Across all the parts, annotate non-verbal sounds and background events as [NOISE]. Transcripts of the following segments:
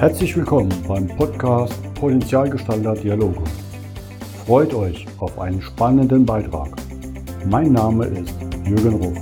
Herzlich willkommen beim Podcast Potenzialgestalter Dialoge. Freut euch auf einen spannenden Beitrag. Mein Name ist Jürgen Ruf.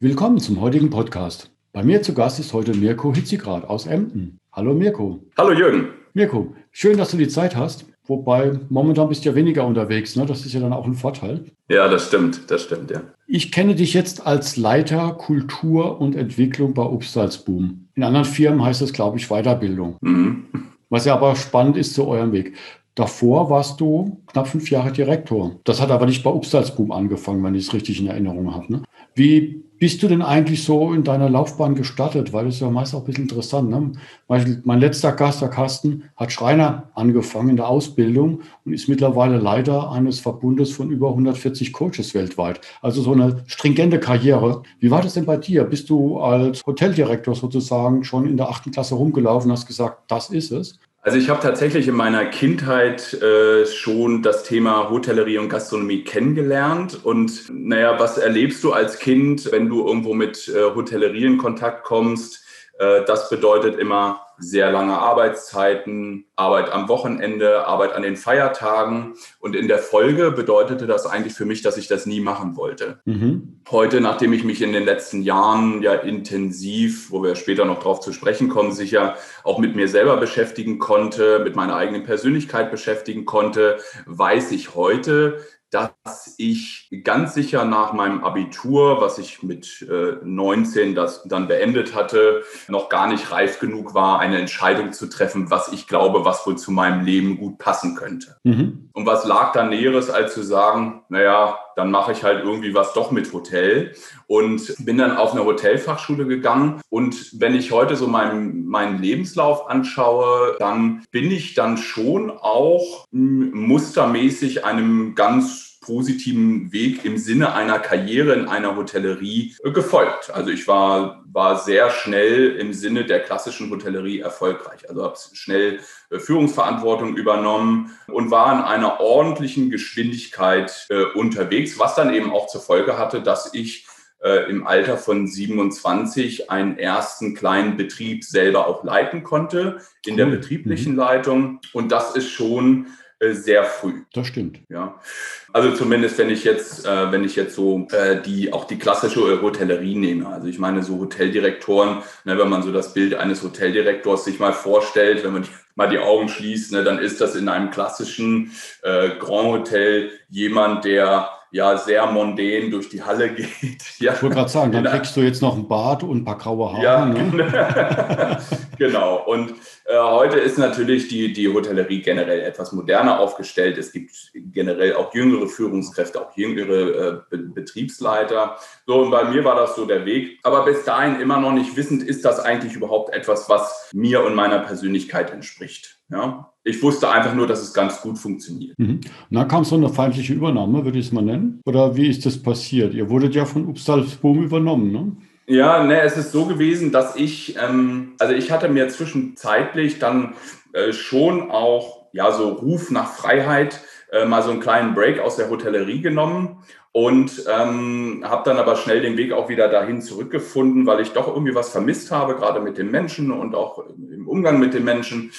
Willkommen zum heutigen Podcast. Bei mir zu Gast ist heute Mirko Hitzigrad aus Emden. Hallo Mirko. Hallo Jürgen. Mirko, schön, dass du die Zeit hast. Wobei momentan bist du ja weniger unterwegs. Ne? Das ist ja dann auch ein Vorteil. Ja, das stimmt. Das stimmt, ja. Ich kenne dich jetzt als Leiter Kultur und Entwicklung bei Upsalzboom. In anderen Firmen heißt es, glaube ich, Weiterbildung. Mhm. Was ja aber spannend ist zu eurem Weg. Davor warst du knapp fünf Jahre Direktor. Das hat aber nicht bei Upsalzboom angefangen, wenn ich es richtig in Erinnerung habe. Ne? Wie bist du denn eigentlich so in deiner Laufbahn gestartet? Weil das ist ja meist auch ein bisschen interessant. Ne? Mein letzter Gast, der Carsten, hat Schreiner angefangen in der Ausbildung und ist mittlerweile Leiter eines Verbundes von über 140 Coaches weltweit. Also so eine stringente Karriere. Wie war das denn bei dir? Bist du als Hoteldirektor sozusagen schon in der achten Klasse rumgelaufen und hast gesagt, das ist es? Also ich habe tatsächlich in meiner Kindheit äh, schon das Thema Hotellerie und Gastronomie kennengelernt. Und naja, was erlebst du als Kind, wenn du irgendwo mit äh, Hotellerie in Kontakt kommst? Äh, das bedeutet immer sehr lange Arbeitszeiten, Arbeit am Wochenende, Arbeit an den Feiertagen. Und in der Folge bedeutete das eigentlich für mich, dass ich das nie machen wollte. Mhm. Heute, nachdem ich mich in den letzten Jahren ja intensiv, wo wir später noch drauf zu sprechen kommen, sicher auch mit mir selber beschäftigen konnte, mit meiner eigenen Persönlichkeit beschäftigen konnte, weiß ich heute, dass ich ganz sicher nach meinem Abitur, was ich mit äh, 19 das dann beendet hatte, noch gar nicht reif genug war, eine Entscheidung zu treffen, was ich glaube, was wohl zu meinem Leben gut passen könnte. Mhm. Und was lag da Näheres, als zu sagen, naja, dann mache ich halt irgendwie was doch mit Hotel und bin dann auf eine Hotelfachschule gegangen. Und wenn ich heute so meinen, meinen Lebenslauf anschaue, dann bin ich dann schon auch mustermäßig einem ganz positiven Weg im Sinne einer Karriere in einer Hotellerie äh, gefolgt. Also ich war, war sehr schnell im Sinne der klassischen Hotellerie erfolgreich. Also habe schnell äh, Führungsverantwortung übernommen und war in einer ordentlichen Geschwindigkeit äh, unterwegs, was dann eben auch zur Folge hatte, dass ich äh, im Alter von 27 einen ersten kleinen Betrieb selber auch leiten konnte in der betrieblichen mhm. Leitung. Und das ist schon sehr früh. Das stimmt. Ja. Also zumindest wenn ich jetzt, äh, wenn ich jetzt so äh, die auch die klassische Hotellerie nehme. Also ich meine so Hoteldirektoren, ne, wenn man so das Bild eines Hoteldirektors sich mal vorstellt, wenn man mal die Augen schließt, ne, dann ist das in einem klassischen äh, Grand Hotel jemand, der ja sehr mondän durch die Halle geht. [LAUGHS] Ja. Ich wollte gerade sagen, dann kriegst du jetzt noch ein Bart und ein paar graue Haare. Ja, ne? [LAUGHS] genau. Und äh, heute ist natürlich die, die Hotellerie generell etwas moderner aufgestellt. Es gibt generell auch jüngere Führungskräfte, auch jüngere äh, Betriebsleiter. So, und bei mir war das so der Weg. Aber bis dahin immer noch nicht wissend, ist das eigentlich überhaupt etwas, was mir und meiner Persönlichkeit entspricht. Ja, ich wusste einfach nur, dass es ganz gut funktioniert. Mhm. Und dann kam so eine feindliche Übernahme, würde ich es mal nennen. Oder wie ist das passiert? Ihr wurdet ja von Upsalzboom übernommen, ne? Ja, ne, es ist so gewesen, dass ich, ähm, also ich hatte mir zwischenzeitlich dann äh, schon auch, ja, so Ruf nach Freiheit, äh, mal so einen kleinen Break aus der Hotellerie genommen und ähm, habe dann aber schnell den Weg auch wieder dahin zurückgefunden, weil ich doch irgendwie was vermisst habe, gerade mit den Menschen und auch im Umgang mit den Menschen.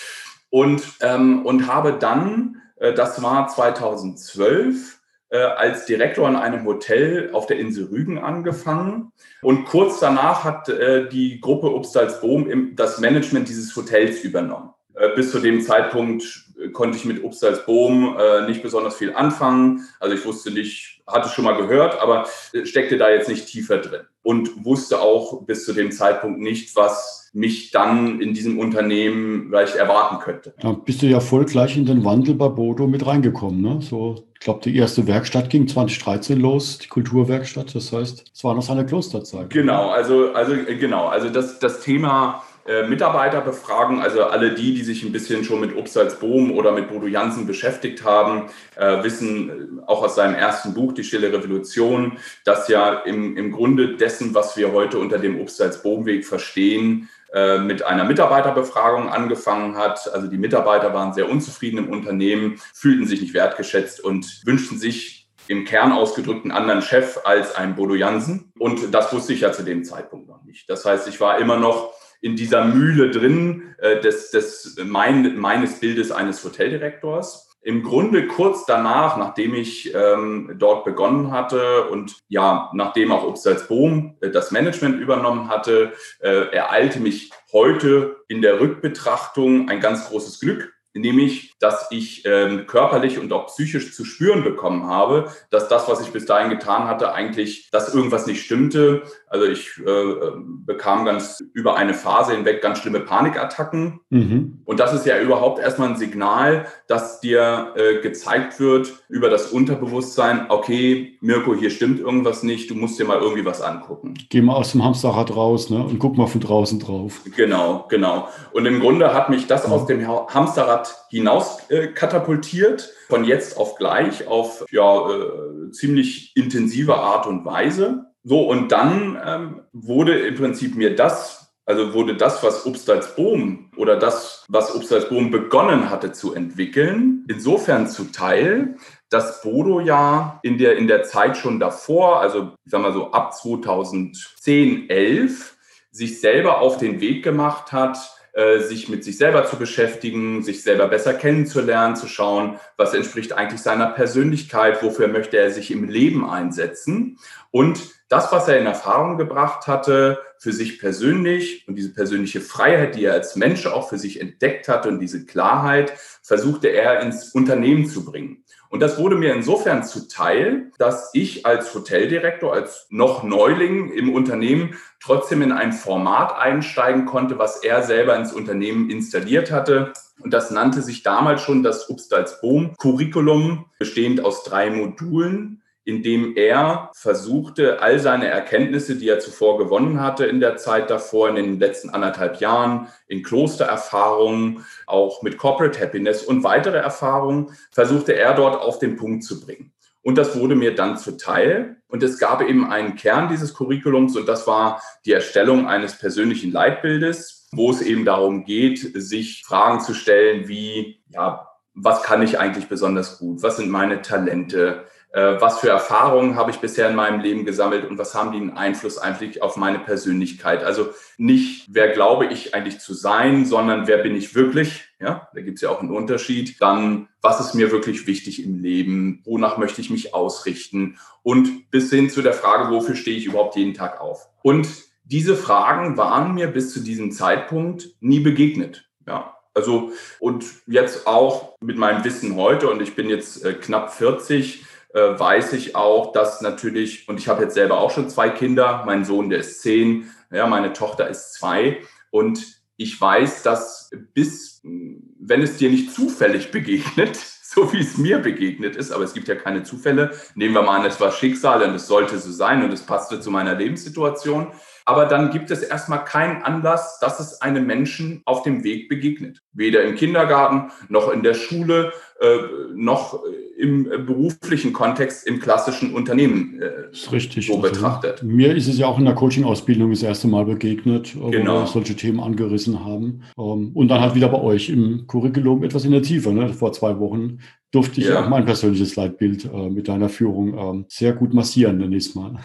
Und, ähm, und habe dann, äh, das war 2012, äh, als Direktor in einem Hotel auf der Insel Rügen angefangen. Und kurz danach hat äh, die Gruppe Upstalsboom das Management dieses Hotels übernommen. Äh, bis zu dem Zeitpunkt äh, konnte ich mit Upstalsboom äh, nicht besonders viel anfangen. Also ich wusste nicht, hatte schon mal gehört, aber steckte da jetzt nicht tiefer drin. Und wusste auch bis zu dem Zeitpunkt nicht, was mich dann in diesem Unternehmen vielleicht erwarten könnte. Da bist du ja voll gleich in den Wandel bei Bodo mit reingekommen. Ne? So, ich glaube, die erste Werkstatt ging 2013 los, die Kulturwerkstatt. Das heißt, es war noch seine Klosterzeit. Genau, also, also genau, also das, das Thema äh, Mitarbeiter befragen, also alle die, die sich ein bisschen schon mit Obstalsboom oder mit Bodo Jansen beschäftigt haben, äh, wissen äh, auch aus seinem ersten Buch, Die Stille Revolution, dass ja im, im Grunde dessen, was wir heute unter dem Obstalsboom-Weg verstehen, äh, mit einer Mitarbeiterbefragung angefangen hat. Also die Mitarbeiter waren sehr unzufrieden im Unternehmen, fühlten sich nicht wertgeschätzt und wünschten sich im Kern ausgedrückt einen anderen Chef als ein Bodo Jansen. Und das wusste ich ja zu dem Zeitpunkt noch nicht. Das heißt, ich war immer noch in dieser Mühle drin äh, des, des mein, meines Bildes eines Hoteldirektors. Im Grunde kurz danach, nachdem ich ähm, dort begonnen hatte und ja, nachdem auch Upsalzboom äh, das Management übernommen hatte, äh, ereilte mich heute in der Rückbetrachtung ein ganz großes Glück, nämlich, dass ich ähm, körperlich und auch psychisch zu spüren bekommen habe, dass das, was ich bis dahin getan hatte, eigentlich, dass irgendwas nicht stimmte. Also ich äh, bekam ganz über eine Phase hinweg ganz schlimme Panikattacken. Mhm. Und das ist ja überhaupt erstmal ein Signal, dass dir äh, gezeigt wird über das Unterbewusstsein, okay, Mirko, hier stimmt irgendwas nicht, du musst dir mal irgendwie was angucken. Geh mal aus dem Hamsterrad raus ne? und guck mal von draußen drauf. Genau, genau. Und im Grunde hat mich das mhm. aus dem Hamsterrad hinaus äh, katapultiert, von jetzt auf gleich auf ja, äh, ziemlich intensive Art und Weise. So, und dann ähm, wurde im Prinzip mir das, also wurde das, was Obstalsboom oder das, was Obstalsboom begonnen hatte zu entwickeln, insofern zuteil, dass Bodo ja in der, in der Zeit schon davor, also ich sag mal so ab 2010, 11, sich selber auf den Weg gemacht hat, äh, sich mit sich selber zu beschäftigen, sich selber besser kennenzulernen, zu schauen, was entspricht eigentlich seiner Persönlichkeit, wofür möchte er sich im Leben einsetzen. Und das, was er in Erfahrung gebracht hatte, für sich persönlich und diese persönliche Freiheit, die er als Mensch auch für sich entdeckt hatte und diese Klarheit, versuchte er ins Unternehmen zu bringen. Und das wurde mir insofern zuteil, dass ich als Hoteldirektor, als noch Neuling im Unternehmen trotzdem in ein Format einsteigen konnte, was er selber ins Unternehmen installiert hatte. Und das nannte sich damals schon das Upstalsboom Curriculum, bestehend aus drei Modulen indem er versuchte, all seine Erkenntnisse, die er zuvor gewonnen hatte in der Zeit davor, in den letzten anderthalb Jahren, in Klostererfahrungen, auch mit Corporate Happiness und weitere Erfahrungen, versuchte er dort auf den Punkt zu bringen. Und das wurde mir dann zuteil. Und es gab eben einen Kern dieses Curriculums und das war die Erstellung eines persönlichen Leitbildes, wo es eben darum geht, sich Fragen zu stellen wie, ja, was kann ich eigentlich besonders gut? Was sind meine Talente? Äh, was für Erfahrungen habe ich bisher in meinem Leben gesammelt und was haben die einen Einfluss eigentlich auf meine Persönlichkeit? Also nicht, wer glaube ich eigentlich zu sein, sondern wer bin ich wirklich? Ja, da gibt es ja auch einen Unterschied. Dann, was ist mir wirklich wichtig im Leben? Wonach möchte ich mich ausrichten? Und bis hin zu der Frage, wofür stehe ich überhaupt jeden Tag auf? Und diese Fragen waren mir bis zu diesem Zeitpunkt nie begegnet. Ja, also und jetzt auch mit meinem Wissen heute und ich bin jetzt äh, knapp 40, äh, weiß ich auch, dass natürlich, und ich habe jetzt selber auch schon zwei Kinder, mein Sohn, der ist zehn, ja, meine Tochter ist zwei. Und ich weiß, dass bis, wenn es dir nicht zufällig begegnet, [LAUGHS] so wie es mir begegnet ist, aber es gibt ja keine Zufälle, nehmen wir mal an, es war Schicksal und es sollte so sein und es passte zu meiner Lebenssituation. Aber dann gibt es erstmal keinen Anlass, dass es einem Menschen auf dem Weg begegnet. Weder im Kindergarten noch in der Schule äh, noch im beruflichen Kontext im klassischen Unternehmen äh, ist richtig, so also, betrachtet. Mir ist es ja auch in der Coaching-Ausbildung das erste Mal begegnet, äh, genau. wo wir solche Themen angerissen haben. Ähm, und dann halt wieder bei euch im Curriculum etwas in der Tiefe. Ne? Vor zwei Wochen durfte ich ja. auch mein persönliches Leitbild äh, mit deiner Führung ähm, sehr gut massieren, nenne ich mal.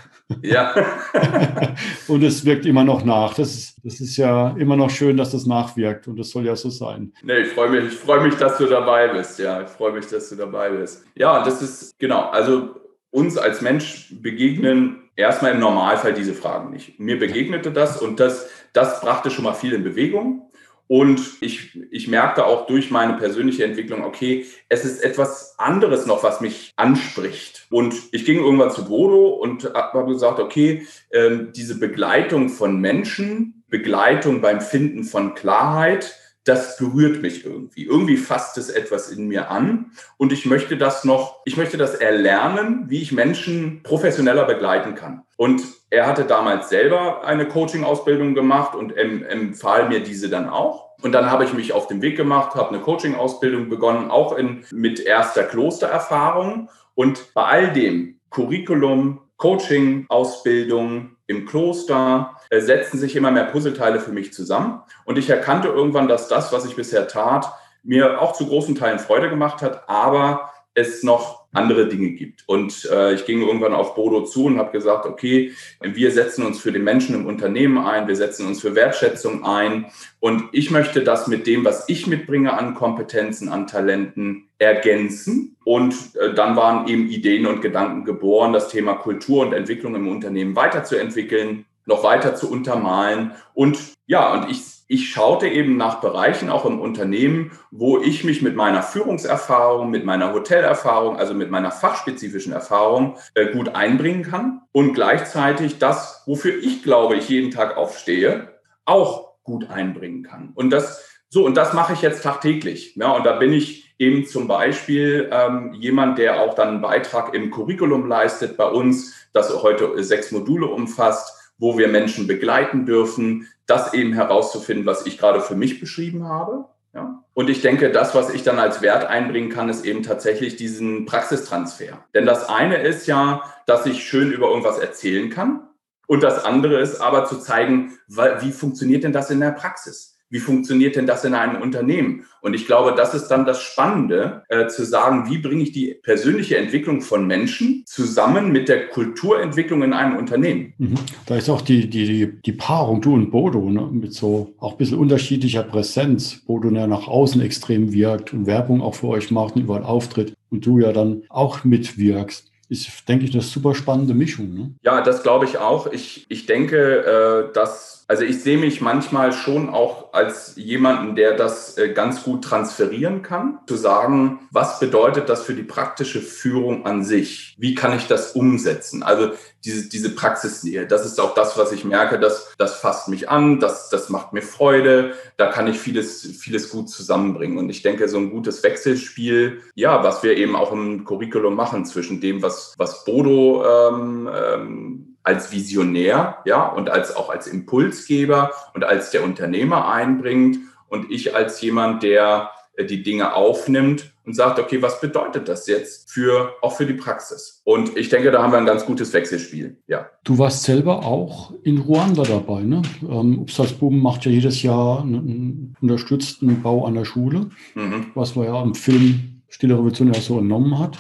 Ja. [LAUGHS] und es wirkt immer noch nach. Das ist, das ist ja immer noch schön, dass das nachwirkt und das soll ja so sein. Nee, ich freue mich, ich freue mich, dass du dabei bist. Ja, ich freue mich, dass du dabei bist. Ja, das ist genau. Also uns als Mensch begegnen erstmal im Normalfall diese Fragen nicht. Mir begegnete das und das, das brachte schon mal viel in Bewegung. Und ich, ich merkte auch durch meine persönliche Entwicklung, okay, es ist etwas anderes noch, was mich anspricht. Und ich ging irgendwann zu Bodo und habe gesagt, okay, ähm, diese Begleitung von Menschen, Begleitung beim Finden von Klarheit, das berührt mich irgendwie. Irgendwie fasst es etwas in mir an und ich möchte das noch, ich möchte das erlernen, wie ich Menschen professioneller begleiten kann. Und er hatte damals selber eine Coaching-Ausbildung gemacht und empfahl mir diese dann auch. Und dann habe ich mich auf den Weg gemacht, habe eine Coaching-Ausbildung begonnen, auch in, mit erster Klostererfahrung. Und bei all dem, Curriculum, Coaching-Ausbildung im Kloster, äh, setzten sich immer mehr Puzzleteile für mich zusammen. Und ich erkannte irgendwann, dass das, was ich bisher tat, mir auch zu großen Teilen Freude gemacht hat, aber es noch andere Dinge gibt. Und äh, ich ging irgendwann auf Bodo zu und habe gesagt, okay, wir setzen uns für den Menschen im Unternehmen ein, wir setzen uns für Wertschätzung ein und ich möchte das mit dem, was ich mitbringe an Kompetenzen, an Talenten ergänzen. Und äh, dann waren eben Ideen und Gedanken geboren, das Thema Kultur und Entwicklung im Unternehmen weiterzuentwickeln, noch weiter zu untermalen. Und ja, und ich ich schaute eben nach Bereichen auch im Unternehmen, wo ich mich mit meiner Führungserfahrung, mit meiner Hotelerfahrung, also mit meiner fachspezifischen Erfahrung äh, gut einbringen kann und gleichzeitig das, wofür ich glaube, ich jeden Tag aufstehe, auch gut einbringen kann. Und das so und das mache ich jetzt tagtäglich. Ja, und da bin ich eben zum Beispiel ähm, jemand, der auch dann einen Beitrag im Curriculum leistet bei uns, das heute sechs Module umfasst wo wir Menschen begleiten dürfen, das eben herauszufinden, was ich gerade für mich beschrieben habe. Ja. Und ich denke, das, was ich dann als Wert einbringen kann, ist eben tatsächlich diesen Praxistransfer. Denn das eine ist ja, dass ich schön über irgendwas erzählen kann. Und das andere ist aber zu zeigen, wie funktioniert denn das in der Praxis? Wie funktioniert denn das in einem Unternehmen? Und ich glaube, das ist dann das Spannende, äh, zu sagen, wie bringe ich die persönliche Entwicklung von Menschen zusammen mit der Kulturentwicklung in einem Unternehmen? Mhm. Da ist auch die, die, die Paarung, du und Bodo, ne, mit so auch ein bisschen unterschiedlicher Präsenz. Bodo ja nach außen extrem wirkt und Werbung auch für euch macht und überall auftritt und du ja dann auch mitwirkst ist, denke ich, eine super spannende Mischung. Ne? Ja, das glaube ich auch. Ich, ich denke, äh, dass also ich sehe mich manchmal schon auch als jemanden, der das äh, ganz gut transferieren kann, zu sagen, was bedeutet das für die praktische Führung an sich? Wie kann ich das umsetzen? Also diese, diese Praxisnähe, das ist auch das, was ich merke, das, das fasst mich an, das, das macht mir Freude, da kann ich vieles, vieles gut zusammenbringen. Und ich denke, so ein gutes Wechselspiel, ja, was wir eben auch im Curriculum machen zwischen dem, was, was Bodo ähm, ähm, als Visionär, ja, und als auch als Impulsgeber und als der Unternehmer einbringt und ich als jemand, der äh, die Dinge aufnimmt und sagt, okay, was bedeutet das jetzt für, auch für die Praxis? Und ich denke, da haben wir ein ganz gutes Wechselspiel, ja. Du warst selber auch in Ruanda dabei, ne? Ähm, Upsalzbuben macht ja jedes Jahr einen unterstützten Bau an der Schule, mhm. was man ja im Film Stille Revolution ja so entnommen hat.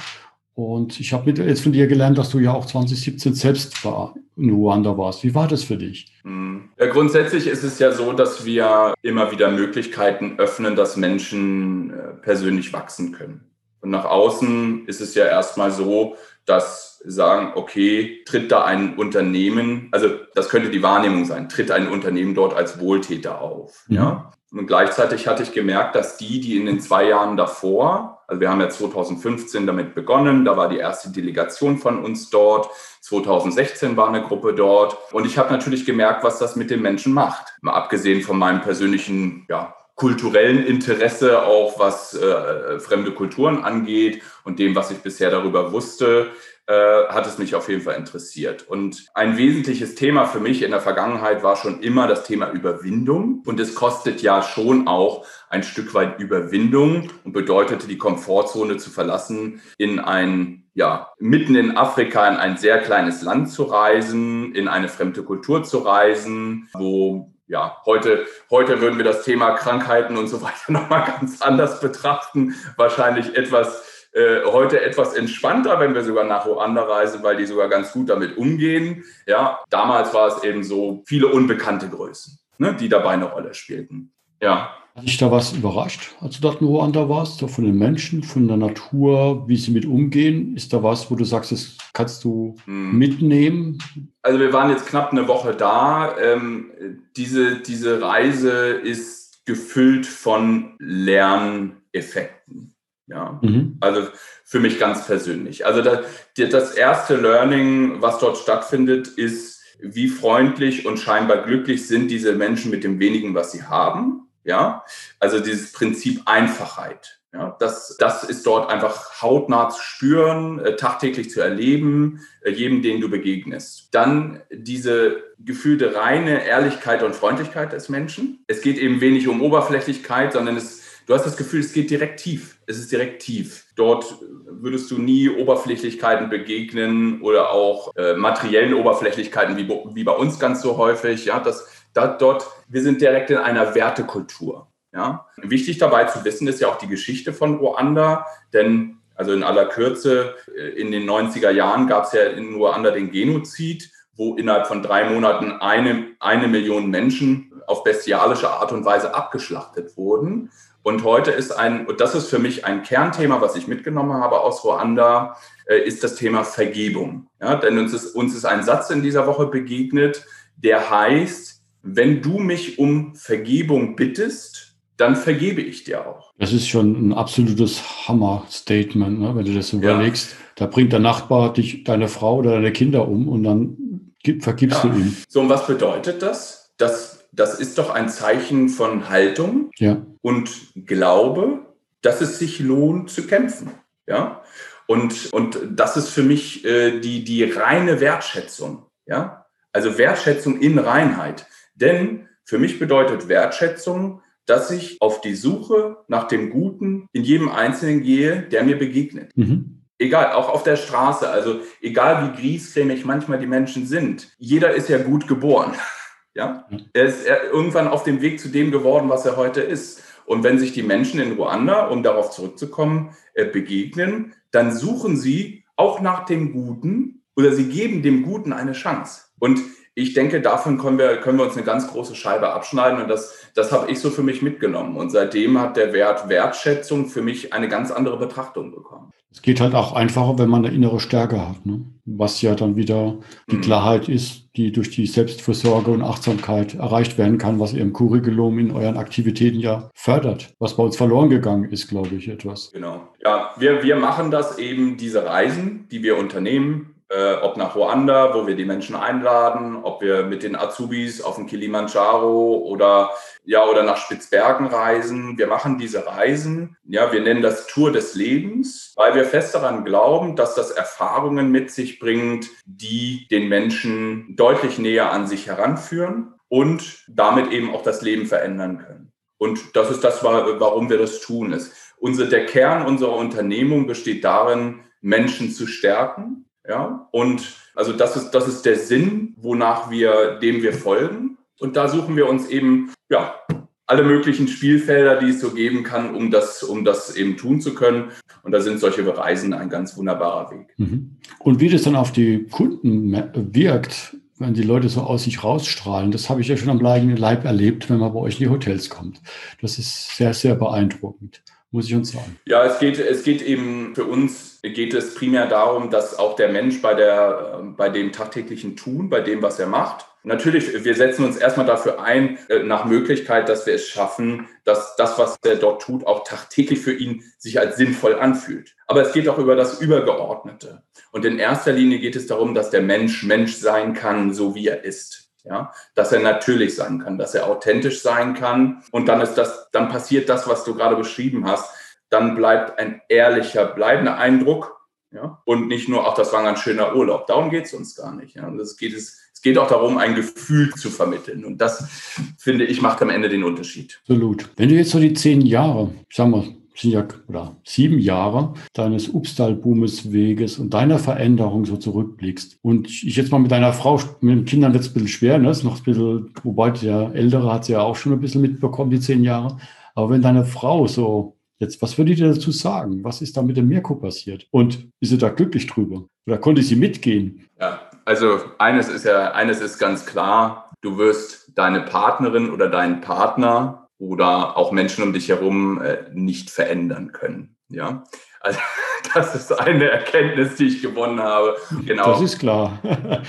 Und ich habe jetzt von dir gelernt, dass du ja auch 2017 selbst war, in Ruanda warst. Wie war das für dich? Hm. Ja, grundsätzlich ist es ja so, dass wir immer wieder Möglichkeiten öffnen, dass Menschen äh, persönlich wachsen können. Und nach außen ist es ja erstmal so, dass sagen, okay, tritt da ein Unternehmen, also das könnte die Wahrnehmung sein, tritt ein Unternehmen dort als Wohltäter auf. Mhm. Ja? Und gleichzeitig hatte ich gemerkt, dass die, die in den zwei Jahren davor, also wir haben ja 2015 damit begonnen, da war die erste Delegation von uns dort, 2016 war eine Gruppe dort. Und ich habe natürlich gemerkt, was das mit den Menschen macht. Mal abgesehen von meinem persönlichen ja, kulturellen Interesse, auch was äh, fremde Kulturen angeht und dem, was ich bisher darüber wusste, äh, hat es mich auf jeden Fall interessiert. Und ein wesentliches Thema für mich in der Vergangenheit war schon immer das Thema Überwindung. Und es kostet ja schon auch ein Stück weit Überwindung und bedeutete die Komfortzone zu verlassen, in ein ja, mitten in Afrika in ein sehr kleines Land zu reisen, in eine fremde Kultur zu reisen, wo ja, heute, heute würden wir das Thema Krankheiten und so weiter [LAUGHS] nochmal ganz anders betrachten. Wahrscheinlich etwas äh, heute etwas entspannter, wenn wir sogar nach Ruanda reisen, weil die sogar ganz gut damit umgehen. Ja, damals war es eben so viele unbekannte Größen, ne, die dabei eine Rolle spielten. Ja. Hat dich da was überrascht, als du dort in Ruanda warst? So von den Menschen, von der Natur, wie sie mit umgehen? Ist da was, wo du sagst, das kannst du hm. mitnehmen? Also wir waren jetzt knapp eine Woche da. Ähm, diese, diese Reise ist gefüllt von Lerneffekten. Ja, mhm. also für mich ganz persönlich. Also das, das erste Learning, was dort stattfindet, ist, wie freundlich und scheinbar glücklich sind diese Menschen mit dem wenigen, was sie haben. Ja, also dieses Prinzip Einfachheit. Ja, das, das ist dort einfach hautnah zu spüren, äh, tagtäglich zu erleben, äh, jedem, den du begegnest. Dann diese gefühlte reine Ehrlichkeit und Freundlichkeit des Menschen. Es geht eben wenig um Oberflächlichkeit, sondern es du hast das Gefühl, es geht direkt tief. Es ist direkt tief. Dort würdest du nie Oberflächlichkeiten begegnen oder auch äh, materiellen Oberflächlichkeiten wie, wie bei uns ganz so häufig. Ja, das, das, dort, wir sind direkt in einer Wertekultur. Ja? Wichtig dabei zu wissen ist ja auch die Geschichte von Ruanda, denn also in aller Kürze, äh, in den 90er Jahren gab es ja in Ruanda den Genozid, wo innerhalb von drei Monaten eine, eine Million Menschen auf bestialische Art und Weise abgeschlachtet wurden. Und heute ist ein, und das ist für mich ein Kernthema, was ich mitgenommen habe aus Ruanda, äh, ist das Thema Vergebung. Ja, denn uns ist, uns ist ein Satz in dieser Woche begegnet, der heißt, wenn du mich um Vergebung bittest, dann vergebe ich dir auch. Das ist schon ein absolutes Hammer-Statement, ne? wenn du das überlegst. Ja. Da bringt der Nachbar dich, deine Frau oder deine Kinder um und dann vergibst ja. du ihm. So, und was bedeutet das? Das, das ist doch ein Zeichen von Haltung ja. und Glaube, dass es sich lohnt zu kämpfen. Ja. Und, und das ist für mich äh, die, die reine Wertschätzung. Ja. Also Wertschätzung in Reinheit. Denn für mich bedeutet Wertschätzung, dass ich auf die Suche nach dem Guten in jedem Einzelnen gehe, der mir begegnet. Mhm. Egal, auch auf der Straße, also egal wie griesgrämig manchmal die Menschen sind, jeder ist ja gut geboren. [LAUGHS] Ja? Er ist irgendwann auf dem Weg zu dem geworden, was er heute ist. Und wenn sich die Menschen in Ruanda, um darauf zurückzukommen, äh, begegnen, dann suchen sie auch nach dem Guten oder sie geben dem Guten eine Chance. Und ich denke, davon können wir, können wir uns eine ganz große Scheibe abschneiden und das, das habe ich so für mich mitgenommen. Und seitdem hat der Wert Wertschätzung für mich eine ganz andere Betrachtung bekommen. Es geht halt auch einfacher, wenn man eine innere Stärke hat, ne? was ja dann wieder die mhm. Klarheit ist, die durch die Selbstfürsorge und Achtsamkeit erreicht werden kann, was ihr im Curriculum in euren Aktivitäten ja fördert, was bei uns verloren gegangen ist, glaube ich, etwas. Genau. Ja, wir, wir machen das eben, diese Reisen, die wir unternehmen, äh, ob nach Ruanda, wo wir die Menschen einladen, ob wir mit den Azubis auf den Kilimanjaro oder ja oder nach Spitzbergen reisen. Wir machen diese Reisen, ja, wir nennen das Tour des Lebens, weil wir fest daran glauben, dass das Erfahrungen mit sich bringt, die den Menschen deutlich näher an sich heranführen und damit eben auch das Leben verändern können. Und das ist das, warum wir das tun. Ist. Unser, der Kern unserer Unternehmung besteht darin, Menschen zu stärken, ja, und also das ist, das ist der Sinn, wonach wir, dem wir folgen. Und da suchen wir uns eben, ja, alle möglichen Spielfelder, die es so geben kann, um das, um das eben tun zu können. Und da sind solche Reisen ein ganz wunderbarer Weg. Mhm. Und wie das dann auf die Kunden wirkt, wenn die Leute so aus sich rausstrahlen, das habe ich ja schon am eigenen Leib erlebt, wenn man bei euch in die Hotels kommt. Das ist sehr, sehr beeindruckend muss ich uns sagen. Ja, es geht, es geht eben für uns geht es primär darum, dass auch der Mensch bei, der, bei dem tagtäglichen Tun, bei dem, was er macht, natürlich, wir setzen uns erstmal dafür ein, äh, nach Möglichkeit, dass wir es schaffen, dass das, was er dort tut, auch tagtäglich für ihn sich als sinnvoll anfühlt. Aber es geht auch über das Übergeordnete. Und in erster Linie geht es darum, dass der Mensch Mensch sein kann, so wie er ist ja, dass er natürlich sein kann, dass er authentisch sein kann und dann ist das, dann passiert das, was du gerade beschrieben hast, dann bleibt ein ehrlicher, bleibender Eindruck, ja, und nicht nur, ach, das war ein ganz schöner Urlaub. Darum geht es uns gar nicht. Ja. Und es geht, es, es geht auch darum, ein Gefühl zu vermitteln. Und das, finde ich, macht am Ende den Unterschied. Absolut. Wenn du jetzt so die zehn Jahre, sagen wir, sind ja oder sieben Jahre deines Upstal-Boomes-Weges und deiner Veränderung so zurückblickst. Und ich jetzt mal mit deiner Frau, mit den Kindern wird es ein bisschen schwer, ne? ist noch ein bisschen, wobei der Ältere hat sie ja auch schon ein bisschen mitbekommen, die zehn Jahre. Aber wenn deine Frau so Jetzt, was würde ich dir dazu sagen? Was ist da mit dem Mirko passiert? Und ist sie da glücklich drüber? Oder konnte sie mitgehen? Ja, also eines ist ja, eines ist ganz klar. Du wirst deine Partnerin oder deinen Partner oder auch Menschen um dich herum äh, nicht verändern können. Ja, also [LAUGHS] das ist eine Erkenntnis, die ich gewonnen habe. Genau. Das ist klar. [LAUGHS]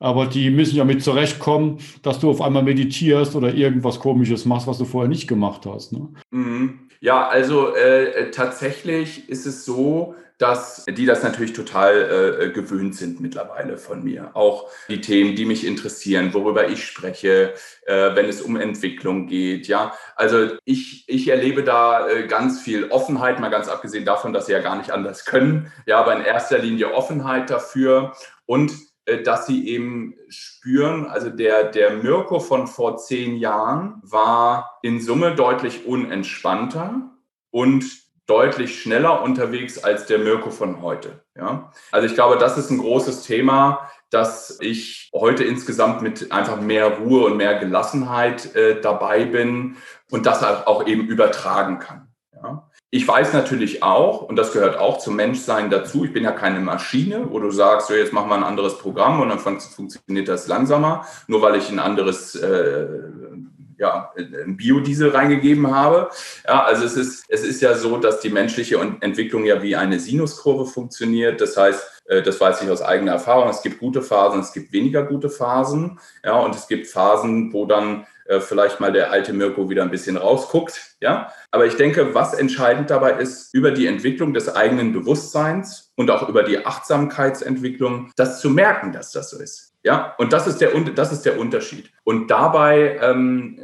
Aber die müssen ja mit zurechtkommen, dass du auf einmal meditierst oder irgendwas Komisches machst, was du vorher nicht gemacht hast. Ne? Mhm. Ja, also äh, tatsächlich ist es so, dass die das natürlich total äh, gewöhnt sind mittlerweile von mir. Auch die Themen, die mich interessieren, worüber ich spreche, äh, wenn es um Entwicklung geht. Ja, also ich, ich erlebe da äh, ganz viel Offenheit, mal ganz abgesehen davon, dass sie ja gar nicht anders können. Ja, aber in erster Linie Offenheit dafür und äh, dass sie eben spüren, also der, der Mirko von vor zehn Jahren war in Summe deutlich unentspannter und deutlich schneller unterwegs als der Mirko von heute. Ja? Also ich glaube, das ist ein großes Thema, dass ich heute insgesamt mit einfach mehr Ruhe und mehr Gelassenheit äh, dabei bin und das auch eben übertragen kann. Ja? Ich weiß natürlich auch, und das gehört auch zum Menschsein dazu, ich bin ja keine Maschine, wo du sagst, so jetzt machen wir ein anderes Programm und dann funktioniert das langsamer, nur weil ich ein anderes äh, ja, Biodiesel reingegeben habe. Ja, also es ist, es ist ja so, dass die menschliche Entwicklung ja wie eine Sinuskurve funktioniert. Das heißt, äh, das weiß ich aus eigener Erfahrung, es gibt gute Phasen, es gibt weniger gute Phasen. Ja, und es gibt Phasen, wo dann äh, vielleicht mal der alte Mirko wieder ein bisschen rausguckt. Ja, aber ich denke, was entscheidend dabei ist, über die Entwicklung des eigenen Bewusstseins und auch über die Achtsamkeitsentwicklung, das zu merken, dass das so ist. Ja, und das ist der, das ist der Unterschied. Und dabei ähm,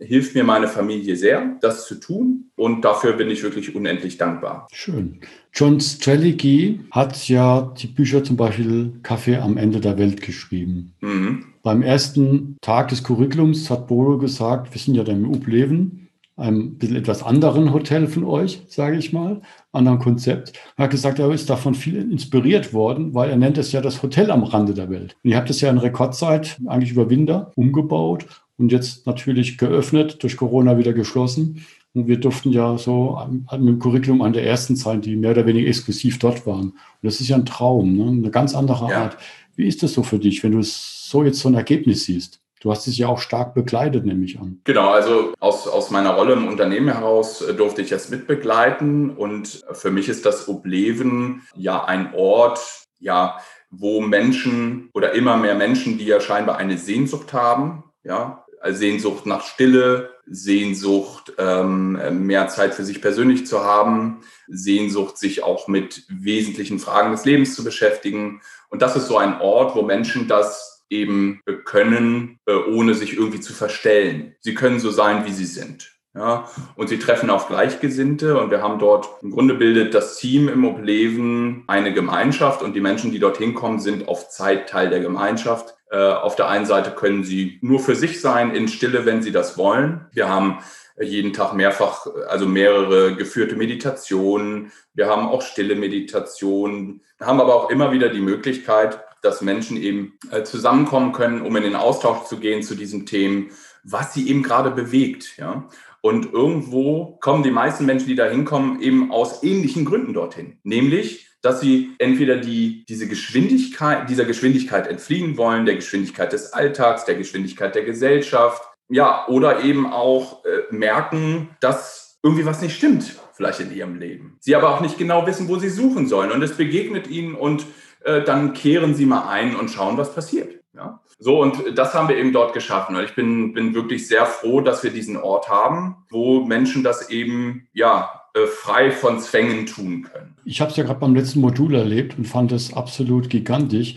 äh, hilft mir meine Familie sehr, das zu tun. Und dafür bin ich wirklich unendlich dankbar. Schön. John Strelicky hat ja die Bücher zum Beispiel Kaffee am Ende der Welt geschrieben. Mhm. Beim ersten Tag des Curriculums hat Bodo gesagt, wir sind ja im Upleven einem bisschen etwas anderen Hotel von euch, sage ich mal, anderen Konzept. Er hat gesagt, er ist davon viel inspiriert worden, weil er nennt es ja das Hotel am Rande der Welt. Und ihr habt es ja in Rekordzeit, eigentlich über Winter, umgebaut und jetzt natürlich geöffnet, durch Corona wieder geschlossen. Und wir durften ja so mit dem Curriculum an der ersten Zeit, die mehr oder weniger exklusiv dort waren. Und das ist ja ein Traum, ne? eine ganz andere ja. Art. Wie ist das so für dich, wenn du so jetzt so ein Ergebnis siehst? Du hast es ja auch stark begleitet, nehme ich an. Genau, also aus, aus meiner Rolle im Unternehmen heraus äh, durfte ich das mitbegleiten. Und für mich ist das Obleven ja ein Ort, ja, wo Menschen oder immer mehr Menschen, die ja scheinbar eine Sehnsucht haben, ja, Sehnsucht nach Stille, Sehnsucht, ähm, mehr Zeit für sich persönlich zu haben, Sehnsucht, sich auch mit wesentlichen Fragen des Lebens zu beschäftigen. Und das ist so ein Ort, wo Menschen das eben können, äh, ohne sich irgendwie zu verstellen. Sie können so sein, wie sie sind. Ja, und sie treffen auf Gleichgesinnte und wir haben dort im Grunde bildet das Team im Obleben eine Gemeinschaft und die Menschen, die dorthin kommen, sind auf Zeit Teil der Gemeinschaft. Äh, auf der einen Seite können sie nur für sich sein, in Stille, wenn sie das wollen. Wir haben jeden Tag mehrfach, also mehrere geführte Meditationen. Wir haben auch stille Meditationen, haben aber auch immer wieder die Möglichkeit, dass Menschen eben äh, zusammenkommen können, um in den Austausch zu gehen zu diesen Themen, was sie eben gerade bewegt. Ja? Und irgendwo kommen die meisten Menschen, die da hinkommen, eben aus ähnlichen Gründen dorthin. Nämlich, dass sie entweder die, diese Geschwindigkeit, dieser Geschwindigkeit entfliehen wollen, der Geschwindigkeit des Alltags, der Geschwindigkeit der Gesellschaft, ja, oder eben auch äh, merken, dass irgendwie was nicht stimmt, vielleicht in ihrem Leben. Sie aber auch nicht genau wissen, wo sie suchen sollen. Und es begegnet ihnen und äh, dann kehren Sie mal ein und schauen, was passiert. Ja? So, und das haben wir eben dort geschaffen. Ich bin, bin wirklich sehr froh, dass wir diesen Ort haben, wo Menschen das eben, ja, äh, frei von Zwängen tun können. Ich habe es ja gerade beim letzten Modul erlebt und fand es absolut gigantisch,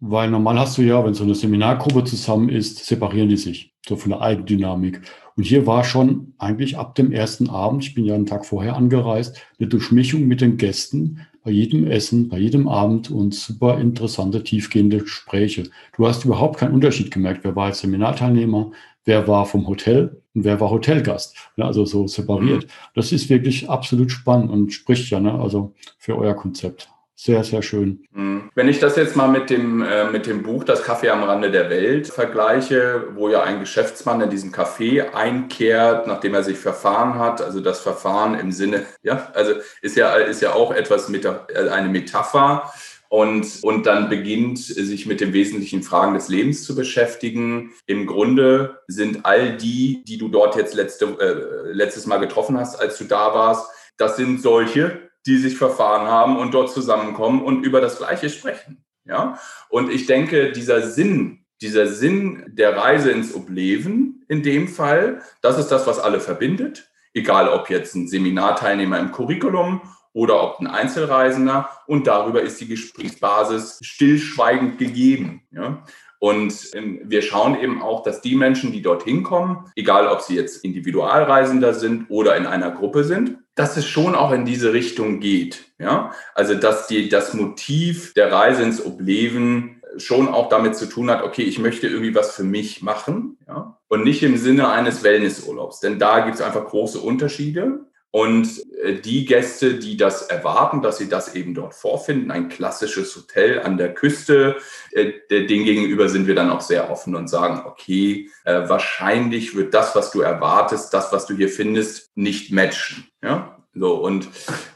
weil normal hast du ja, wenn so eine Seminargruppe zusammen ist, separieren die sich, so von der Eigendynamik. Und hier war schon eigentlich ab dem ersten Abend, ich bin ja einen Tag vorher angereist, eine Durchmischung mit den Gästen, bei jedem Essen, bei jedem Abend und super interessante, tiefgehende Gespräche. Du hast überhaupt keinen Unterschied gemerkt, wer war jetzt Seminarteilnehmer, wer war vom Hotel und wer war Hotelgast. Ne, also so separiert. Mhm. Das ist wirklich absolut spannend und spricht ja ne, also für euer Konzept sehr, sehr schön. Mhm. Wenn ich das jetzt mal mit dem, äh, mit dem Buch Das Kaffee am Rande der Welt vergleiche, wo ja ein Geschäftsmann in diesem Café einkehrt, nachdem er sich verfahren hat, also das Verfahren im Sinne, [LAUGHS] ja, also ist ja, ist ja auch etwas mit äh, eine Metapher. Und, und dann beginnt, sich mit den wesentlichen Fragen des Lebens zu beschäftigen. Im Grunde sind all die, die du dort jetzt letzte, äh, letztes Mal getroffen hast, als du da warst, das sind solche, die sich verfahren haben und dort zusammenkommen und über das Gleiche sprechen. Ja? Und ich denke, dieser Sinn, dieser Sinn der Reise ins Obleben in dem Fall, das ist das, was alle verbindet. Egal ob jetzt ein Seminarteilnehmer im Curriculum oder ob ein Einzelreisender. Und darüber ist die Gesprächsbasis stillschweigend gegeben. Ja? Und ähm, wir schauen eben auch, dass die Menschen, die dorthin kommen, egal ob sie jetzt Individualreisender sind oder in einer Gruppe sind, dass es schon auch in diese Richtung geht. Ja? Also, dass die, das Motiv der Reise ins Obleben schon auch damit zu tun hat, okay, ich möchte irgendwie was für mich machen. Ja? Und nicht im Sinne eines Wellnessurlaubs. Denn da gibt es einfach große Unterschiede. Und äh, die Gäste, die das erwarten, dass sie das eben dort vorfinden, ein klassisches Hotel an der Küste, äh, den gegenüber sind wir dann auch sehr offen und sagen, okay, äh, wahrscheinlich wird das, was du erwartest, das, was du hier findest, nicht matchen. Ja? So, und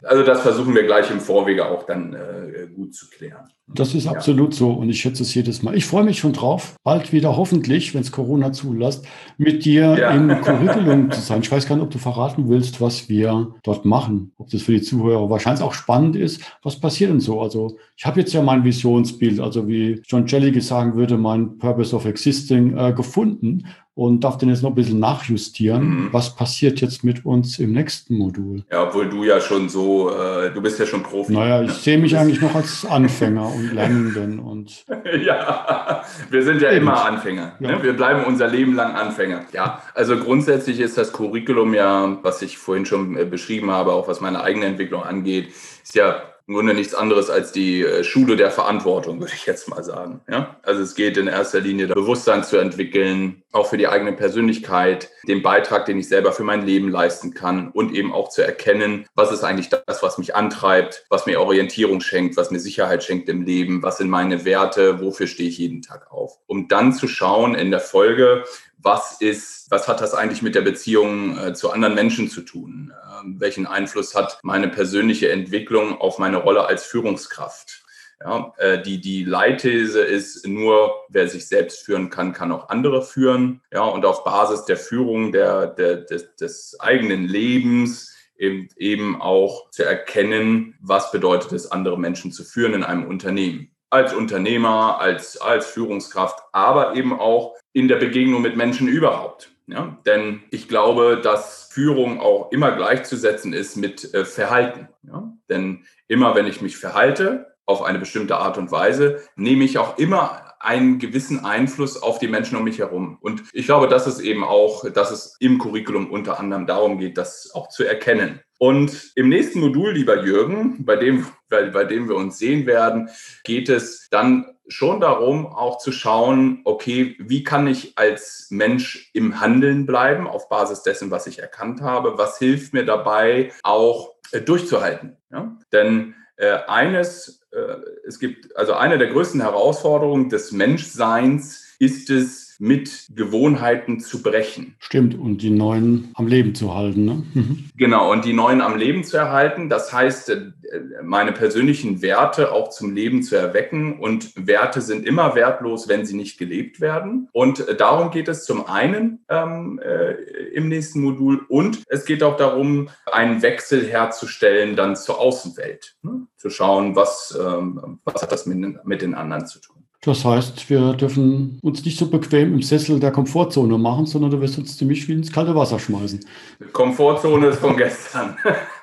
also das versuchen wir gleich im Vorwege auch dann äh, gut zu klären. Das ist absolut ja. so und ich schätze es jedes Mal. Ich freue mich schon drauf, bald wieder hoffentlich, wenn es Corona zulässt, mit dir ja. im Curriculum zu sein. Ich weiß gar nicht, ob du verraten willst, was wir dort machen. Ob das für die Zuhörer wahrscheinlich auch spannend ist. Was passiert denn so? Also ich habe jetzt ja mein Visionsbild, also wie John Jelly sagen würde, mein Purpose of Existing äh, gefunden und darf den jetzt noch ein bisschen nachjustieren. Mhm. Was passiert jetzt mit uns im nächsten Modul? Ja, obwohl du ja schon so, äh, du bist ja schon Profi. Naja, ich sehe mich eigentlich noch als Anfänger und Lernenden und. [LAUGHS] ja, wir sind ja Eben. immer Anfänger. Ja. Ne? Wir bleiben unser Leben lang Anfänger. Ja, also grundsätzlich ist das Curriculum ja, was ich vorhin schon äh, beschrieben habe, auch was meine eigene Entwicklung angeht, ist ja im Grunde nichts anderes als die äh, Schule der Verantwortung, würde ich jetzt mal sagen. Ja? Also es geht in erster Linie, Bewusstsein zu entwickeln, auch für die eigene Persönlichkeit, den Beitrag, den ich selber für mein Leben leisten kann und eben auch zu erkennen, was ist eigentlich das, was mich antreibt, was mir Orientierung schenkt, was mir Sicherheit schenkt im Leben, was sind meine Werte, wofür stehe ich jeden Tag auf. Um dann zu schauen in der Folge, was ist, was hat das eigentlich mit der Beziehung äh, zu anderen Menschen zu tun? Ähm, welchen Einfluss hat meine persönliche Entwicklung auf meine Rolle als Führungskraft? Ja, äh, die, die Leitthese ist nur, wer sich selbst führen kann, kann auch andere führen. Ja, und auf Basis der Führung der, der, des, des eigenen Lebens eben, eben auch zu erkennen, was bedeutet es, andere Menschen zu führen in einem Unternehmen als Unternehmer, als, als Führungskraft, aber eben auch in der Begegnung mit Menschen überhaupt. Ja? Denn ich glaube, dass Führung auch immer gleichzusetzen ist mit äh, Verhalten. Ja? Denn immer wenn ich mich verhalte auf eine bestimmte Art und Weise, nehme ich auch immer einen gewissen Einfluss auf die Menschen um mich herum. Und ich glaube, dass es eben auch, dass es im Curriculum unter anderem darum geht, das auch zu erkennen. Und im nächsten Modul, lieber Jürgen, bei dem, bei, bei dem wir uns sehen werden, geht es dann schon darum, auch zu schauen, okay, wie kann ich als Mensch im Handeln bleiben auf Basis dessen, was ich erkannt habe? Was hilft mir dabei, auch äh, durchzuhalten? Ja? Denn äh, eines, äh, es gibt also eine der größten Herausforderungen des Menschseins ist es, mit Gewohnheiten zu brechen. Stimmt, und die neuen am Leben zu halten. Ne? Mhm. Genau, und die neuen am Leben zu erhalten. Das heißt, äh, meine persönlichen Werte auch zum Leben zu erwecken. Und Werte sind immer wertlos, wenn sie nicht gelebt werden. Und äh, darum geht es zum einen ähm, äh, im nächsten Modul. Und es geht auch darum, einen Wechsel herzustellen dann zur Außenwelt. Ne? Zu schauen, was, ähm, was hat das mit, mit den anderen zu tun. Das heißt, wir dürfen uns nicht so bequem im Sessel der Komfortzone machen, sondern du wirst uns ziemlich viel ins kalte Wasser schmeißen. Komfortzone ist von gestern. [LAUGHS]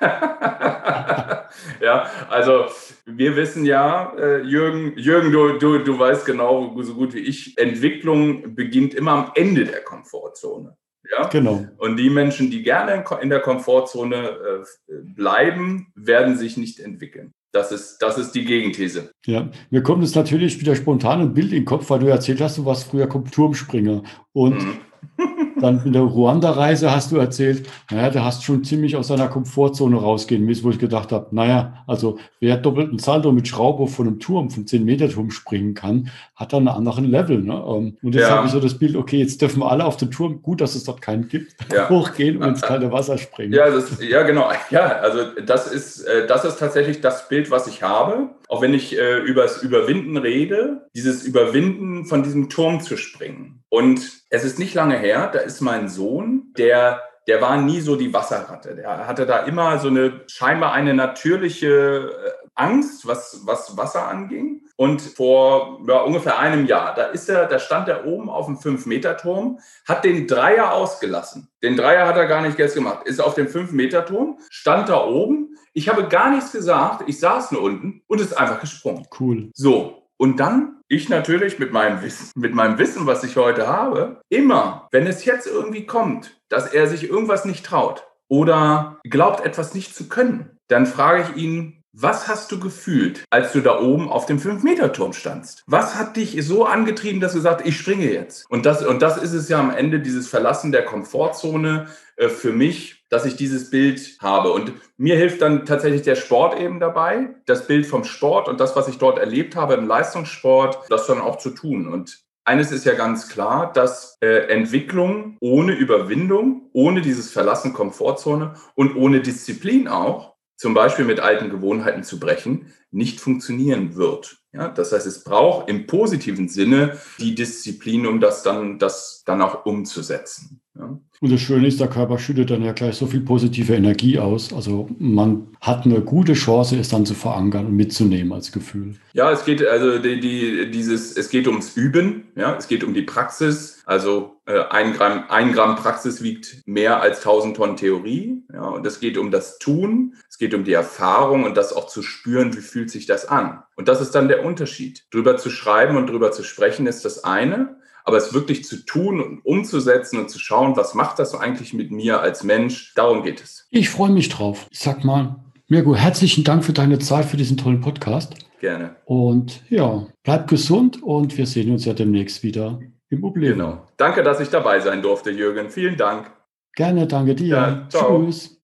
ja, also wir wissen ja, äh, Jürgen, Jürgen, du, du, du weißt genau so gut wie ich, Entwicklung beginnt immer am Ende der Komfortzone. Ja? Genau. Und die Menschen, die gerne in der Komfortzone äh, bleiben, werden sich nicht entwickeln. Das ist, das ist die Gegenthese. Ja, mir kommt es natürlich wieder spontan ein Bild in den Kopf, weil du erzählt hast, du warst früher Turmspringer. Und mhm. [LAUGHS] Dann in der Ruanda-Reise hast du erzählt, naja, da hast schon ziemlich aus deiner Komfortzone rausgehen müssen, wo ich gedacht habe, naja, also wer doppelten Salto mit Schraube von einem Turm, von 10 Meter Turm springen kann, hat dann einen anderen Level. Ne? Ähm, und jetzt ja. habe ich so das Bild, okay, jetzt dürfen wir alle auf den Turm, gut, dass es dort keinen gibt, ja. [LAUGHS] hochgehen und ins kalte Wasser springen. Ja, das, ja, genau. [LAUGHS] Ja, also das ist, äh, das ist tatsächlich das Bild, was ich habe. Auch wenn ich äh, über das Überwinden rede, dieses Überwinden von diesem Turm zu springen. Und es ist nicht lange her, da ist mein Sohn, der der war nie so die Wasserratte. Der hatte da immer so eine scheinbar eine natürliche äh, Angst, was, was Wasser anging. Und vor ja, ungefähr einem Jahr, da ist er, da stand er oben auf dem 5-Meter-Turm, hat den Dreier ausgelassen. Den Dreier hat er gar nicht jetzt gemacht. Ist auf dem 5-Meter-Turm, stand da oben. Ich habe gar nichts gesagt. Ich saß nur unten und ist einfach gesprungen. Cool. So. Und dann ich natürlich mit meinem Wissen, mit meinem Wissen, was ich heute habe, immer, wenn es jetzt irgendwie kommt, dass er sich irgendwas nicht traut oder glaubt, etwas nicht zu können, dann frage ich ihn, Was hast du gefühlt, als du da oben auf dem 5-Meter-Turm standst? Was hat dich so angetrieben, dass du sagst, ich springe jetzt? Und das, und das ist es ja am Ende, dieses Verlassen der Komfortzone äh, für mich, dass ich dieses Bild habe. Und mir hilft dann tatsächlich der Sport eben dabei, das Bild vom Sport und das, was ich dort erlebt habe im Leistungssport, das dann auch zu tun. Und eines ist ja ganz klar, dass äh, Entwicklung ohne Überwindung, ohne dieses Verlassen Komfortzone und ohne Disziplin auch, zum Beispiel mit alten Gewohnheiten zu brechen, nicht funktionieren wird. Ja, das heißt, es braucht im positiven Sinne die Disziplin, um das dann, das dann auch umzusetzen. Ja. Und das Schöne ist, der Körper schüttet dann ja gleich so viel positive Energie aus. Also man hat eine gute Chance, es dann zu verankern und mitzunehmen als Gefühl. Ja, es geht also die, die, dieses, es geht ums Üben, ja, es geht um die Praxis. Also äh, ein, Gramm, ein Gramm Praxis wiegt mehr als 1000 Tonnen Theorie. Ja, und es geht um das Tun, es geht um die Erfahrung und das auch zu spüren, wie fühlt sich das an. Und das ist dann der Unterschied. Drüber zu schreiben und drüber zu sprechen ist das eine. Aber es wirklich zu tun und umzusetzen und zu schauen, was macht das so eigentlich mit mir als Mensch, darum geht es. Ich freue mich drauf. Ich sag mal, Mirko, herzlichen Dank für deine Zeit, für diesen tollen Podcast. Gerne. Und ja, bleib gesund und wir sehen uns ja demnächst wieder im Obleben. Genau. Danke, dass ich dabei sein durfte, Jürgen. Vielen Dank. Gerne, danke dir. Ja, Tschüss.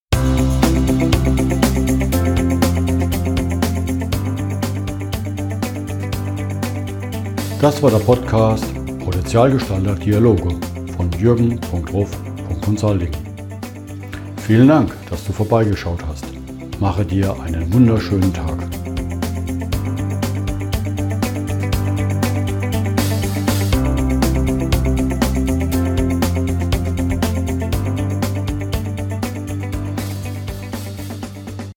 Das war der Podcast Potenzialgestalter Dialoge von jürgen.ruf.consulting. Vielen Dank, dass du vorbeigeschaut hast. Mache dir einen wunderschönen Tag.